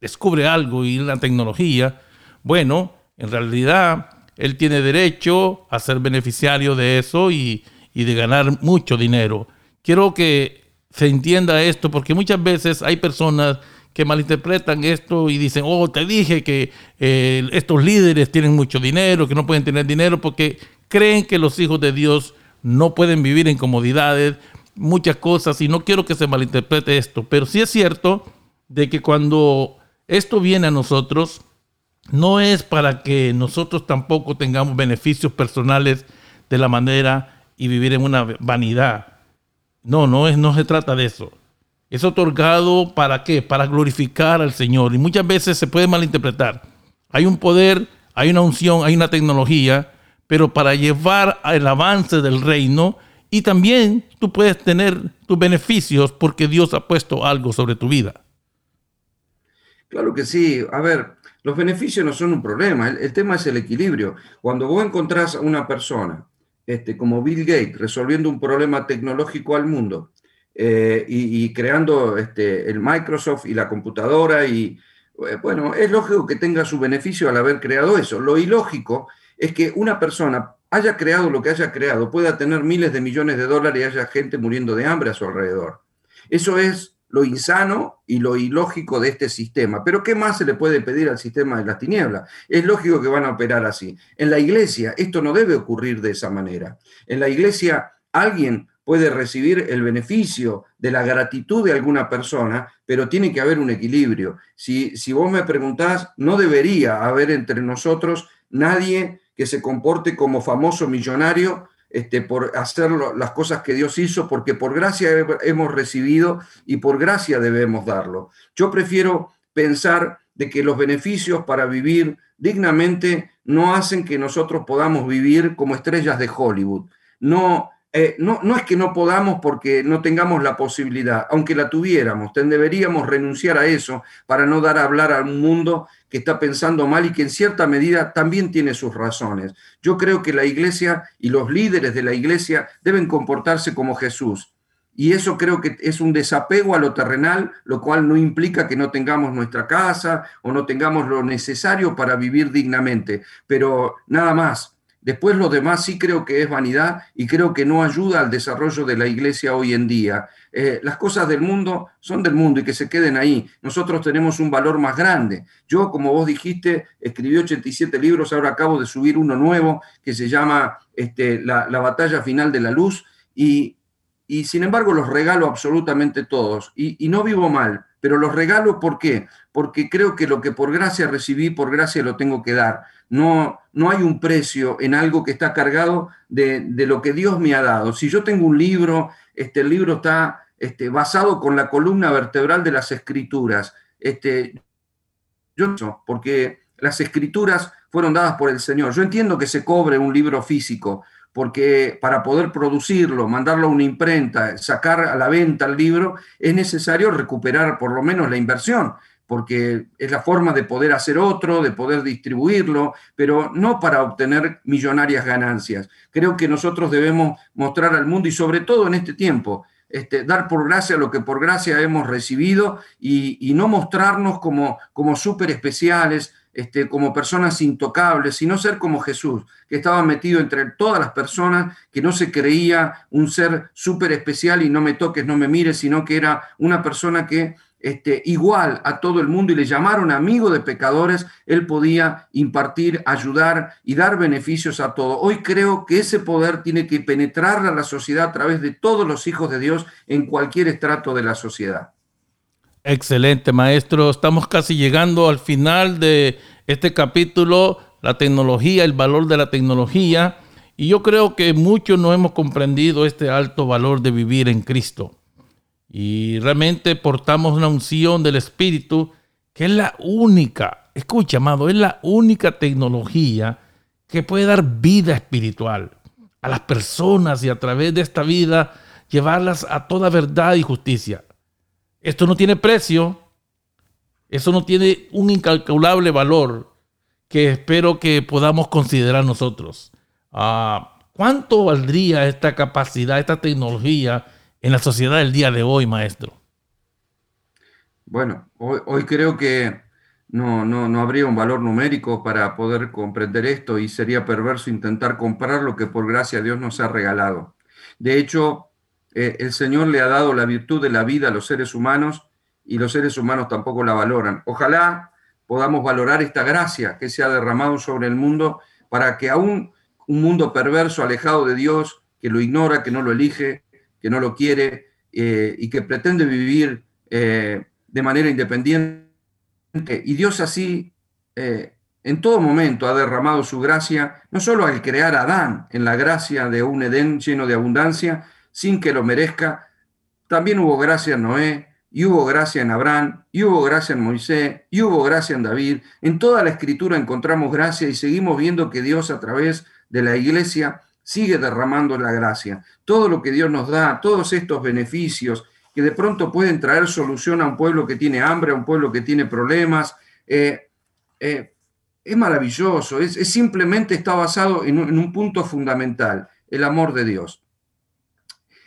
descubre algo y una tecnología, bueno, en realidad él tiene derecho a ser beneficiario de eso y, de ganar mucho dinero. Quiero que se entienda esto porque muchas veces hay personas que malinterpretan esto y dicen, oh, te dije que eh, estos líderes tienen mucho dinero, que no pueden tener dinero porque creen que los hijos de Dios no pueden vivir en comodidades, muchas cosas y no quiero que se malinterprete esto, pero sí es cierto de que cuando esto viene a nosotros, no es para que nosotros tampoco tengamos beneficios personales de la manera y vivir en una vanidad. No, no, es, no se trata de eso. Es otorgado para qué? Para glorificar al Señor. Y muchas veces se puede malinterpretar. Hay un poder, hay una unción, hay una tecnología, pero para llevar al avance del reino y también tú puedes tener tus beneficios porque Dios ha puesto algo sobre tu vida. Claro que sí. A ver, los beneficios no son un problema. El, tema es el equilibrio. Cuando vos encontrás a una persona este, como Bill Gates resolviendo un problema tecnológico al mundo eh, y, creando este, el Microsoft y la computadora y eh, bueno, es lógico que tenga su beneficio al haber creado eso. Lo ilógico es que una persona haya creado lo que haya creado, pueda tener miles de millones de dólares y haya gente muriendo de hambre a su alrededor. Eso es lo insano y lo ilógico de este sistema. Pero ¿qué más se le puede pedir al sistema de las tinieblas? Es lógico que van a operar así. En la iglesia esto no debe ocurrir de esa manera. En la iglesia alguien puede recibir el beneficio de la gratitud de alguna persona, pero tiene que haber un equilibrio. Si, si vos me preguntás, no debería haber entre nosotros nadie que se comporte como famoso millonario este, por hacer las cosas que Dios hizo, porque por gracia hemos recibido y por gracia debemos darlo. Yo prefiero pensar de que los beneficios para vivir dignamente no hacen que nosotros podamos vivir como estrellas de Hollywood. No, eh, no, no, es que no podamos porque no tengamos la posibilidad, aunque la tuviéramos, deberíamos renunciar a eso para no dar a hablar a un mundo que está pensando mal y que en cierta medida también tiene sus razones. Yo creo que la iglesia y los líderes de la iglesia deben comportarse como Jesús. Y eso creo que es un desapego a lo terrenal, lo cual no implica que no tengamos nuestra casa o no tengamos lo necesario para vivir dignamente, pero nada más. Después lo demás sí creo que es vanidad y creo que no ayuda al desarrollo de la iglesia hoy en día. Eh, las cosas del mundo son del mundo y que se queden ahí. Nosotros tenemos un valor más grande. Yo, como vos dijiste, escribí 87 libros, ahora acabo de subir uno nuevo que se llama este, la, batalla final de la luz y, y, sin embargo los regalo absolutamente todos y no vivo mal, pero los regalo ¿por qué? Porque creo que lo que por gracia recibí, por gracia lo tengo que dar no, no hay un precio en algo que está cargado de, lo que Dios me ha dado. Si yo tengo un libro, este libro está este, basado con la columna vertebral de las escrituras. Este, yo porque las escrituras fueron dadas por el Señor. Yo entiendo que se cobre un libro físico, porque para poder producirlo, mandarlo a una imprenta, sacar a la venta el libro, es necesario recuperar por lo menos la inversión porque es la forma de poder hacer otro, de poder distribuirlo, pero no para obtener millonarias ganancias. Creo que nosotros debemos mostrar al mundo y sobre todo en este tiempo, este, dar por gracia lo que por gracia hemos recibido y, no mostrarnos como, como súper especiales, este, como personas intocables, sino ser como Jesús, que estaba metido entre todas las personas, que no se creía un ser súper especial y no me toques, no me mires, sino que era una persona que este, igual a todo el mundo y le llamaron amigo de pecadores, él podía impartir, ayudar y dar beneficios a todos. Hoy creo que ese poder tiene que penetrar a la sociedad a través de todos los hijos de Dios en cualquier estrato de la sociedad. Excelente, maestro. Estamos casi llegando al final de este capítulo, la tecnología, el valor de la tecnología. Y yo creo que muchos no hemos comprendido este alto valor de vivir en Cristo. Y realmente portamos una unción del Espíritu que es la única, escucha, amado, es la única tecnología que puede dar vida espiritual a las personas y a través de esta vida llevarlas a toda verdad y justicia. Esto no tiene precio, eso no tiene un incalculable valor que espero que podamos considerar nosotros. Ah, ¿Cuánto valdría esta capacidad, esta tecnología en la sociedad del día de hoy, maestro? Bueno, hoy, creo que no, no, no, habría un valor numérico para poder comprender esto y sería perverso intentar comprar lo que por gracia Dios nos ha regalado. De hecho, eh, el Señor le ha dado la virtud de la vida a los seres humanos y los seres humanos tampoco la valoran. Ojalá podamos valorar esta gracia que se ha derramado sobre el mundo para que aún un mundo perverso, alejado de Dios, que lo ignora, que no lo elige, que no lo quiere eh, y que pretende vivir eh, de manera independiente. Y Dios así en todo momento ha derramado su gracia, no solo al crear a Adán en la gracia de un Edén lleno de abundancia, sin que lo merezca, también hubo gracia en Noé, y hubo gracia en Abraham, y hubo gracia en Moisés, y hubo gracia en David. En toda la escritura encontramos gracia y seguimos viendo que Dios a través de la iglesia sigue derramando la gracia. Todo lo que Dios nos da, todos estos beneficios que de pronto pueden traer solución a un pueblo que tiene hambre, a un pueblo que tiene problemas, eh, eh, es maravilloso, es, simplemente está basado en un, punto fundamental, el amor de Dios.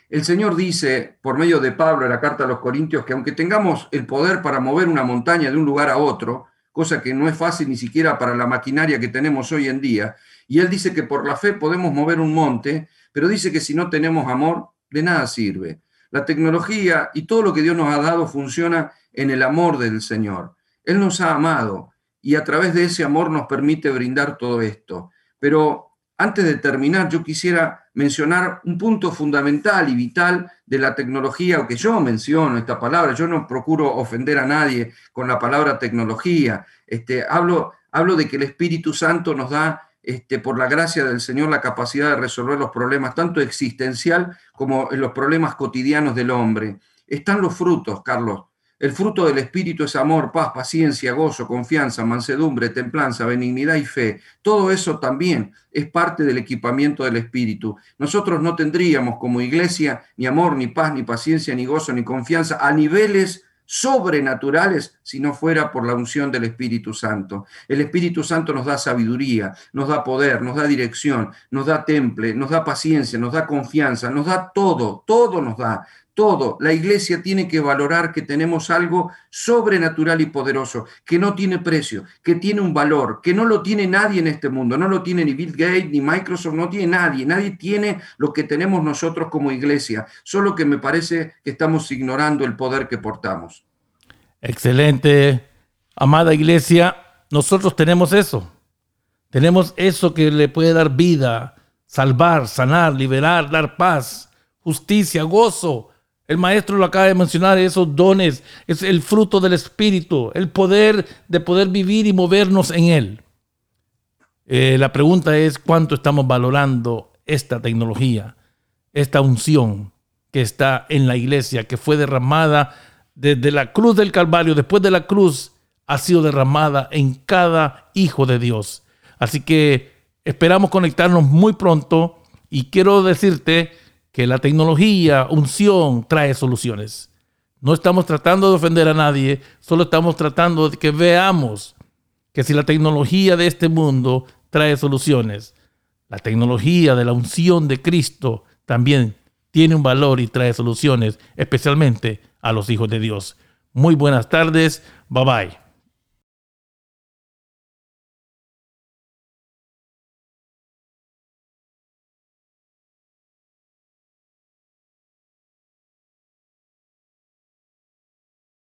El Señor dice, por medio de Pablo en la carta a los Corintios, que aunque tengamos el poder para mover una montaña de un lugar a otro, cosa que no es fácil ni siquiera para la maquinaria que tenemos hoy en día, y él dice que por la fe podemos mover un monte, pero dice que si no tenemos amor, de nada sirve. La tecnología y todo lo que Dios nos ha dado funciona en el amor del Señor. Él nos ha amado y a través de ese amor nos permite brindar todo esto. Pero antes de terminar, yo quisiera mencionar un punto fundamental y vital de la tecnología, o que yo menciono esta palabra, yo no procuro ofender a nadie con la palabra tecnología, este, hablo, hablo de que el Espíritu Santo nos da este, por la gracia del Señor, la capacidad de resolver los problemas, tanto existencial como los problemas cotidianos del hombre. Están los frutos, Carlos. El fruto del Espíritu es amor, paz, paciencia, gozo, confianza, mansedumbre, templanza, benignidad y fe. Todo eso también es parte del equipamiento del Espíritu. Nosotros no tendríamos como iglesia ni amor, ni paz, ni paciencia, ni gozo, ni confianza a niveles sobrenaturales si no fuera por la unción del Espíritu Santo. El Espíritu Santo nos da sabiduría, nos da poder, nos da dirección, nos da temple, nos da paciencia, nos da confianza, nos da todo, todo nos da todo. La iglesia tiene que valorar que tenemos algo sobrenatural y poderoso, que no tiene precio, que tiene un valor, que no lo tiene nadie en este mundo, no lo tiene ni Bill Gates, ni Microsoft, no tiene nadie, nadie tiene lo que tenemos nosotros como iglesia, solo que me parece que estamos ignorando el poder que portamos. Excelente, amada iglesia, nosotros tenemos eso, tenemos eso que le puede dar vida, salvar, sanar, liberar, dar paz, justicia, gozo, el maestro lo acaba de mencionar, esos dones, es el fruto del Espíritu, el poder de poder vivir y movernos en Él. Eh, la pregunta es cuánto estamos valorando esta tecnología, esta unción que está en la iglesia, que fue derramada desde la cruz del Calvario, después de la cruz, ha sido derramada en cada hijo de Dios. Así que esperamos conectarnos muy pronto y quiero decirte que la tecnología, unción, trae soluciones. No estamos tratando de ofender a nadie, solo estamos tratando de que veamos que si la tecnología de este mundo trae soluciones, la tecnología de la unción de Cristo también tiene un valor y trae soluciones, especialmente a los hijos de Dios. Muy buenas tardes, bye bye.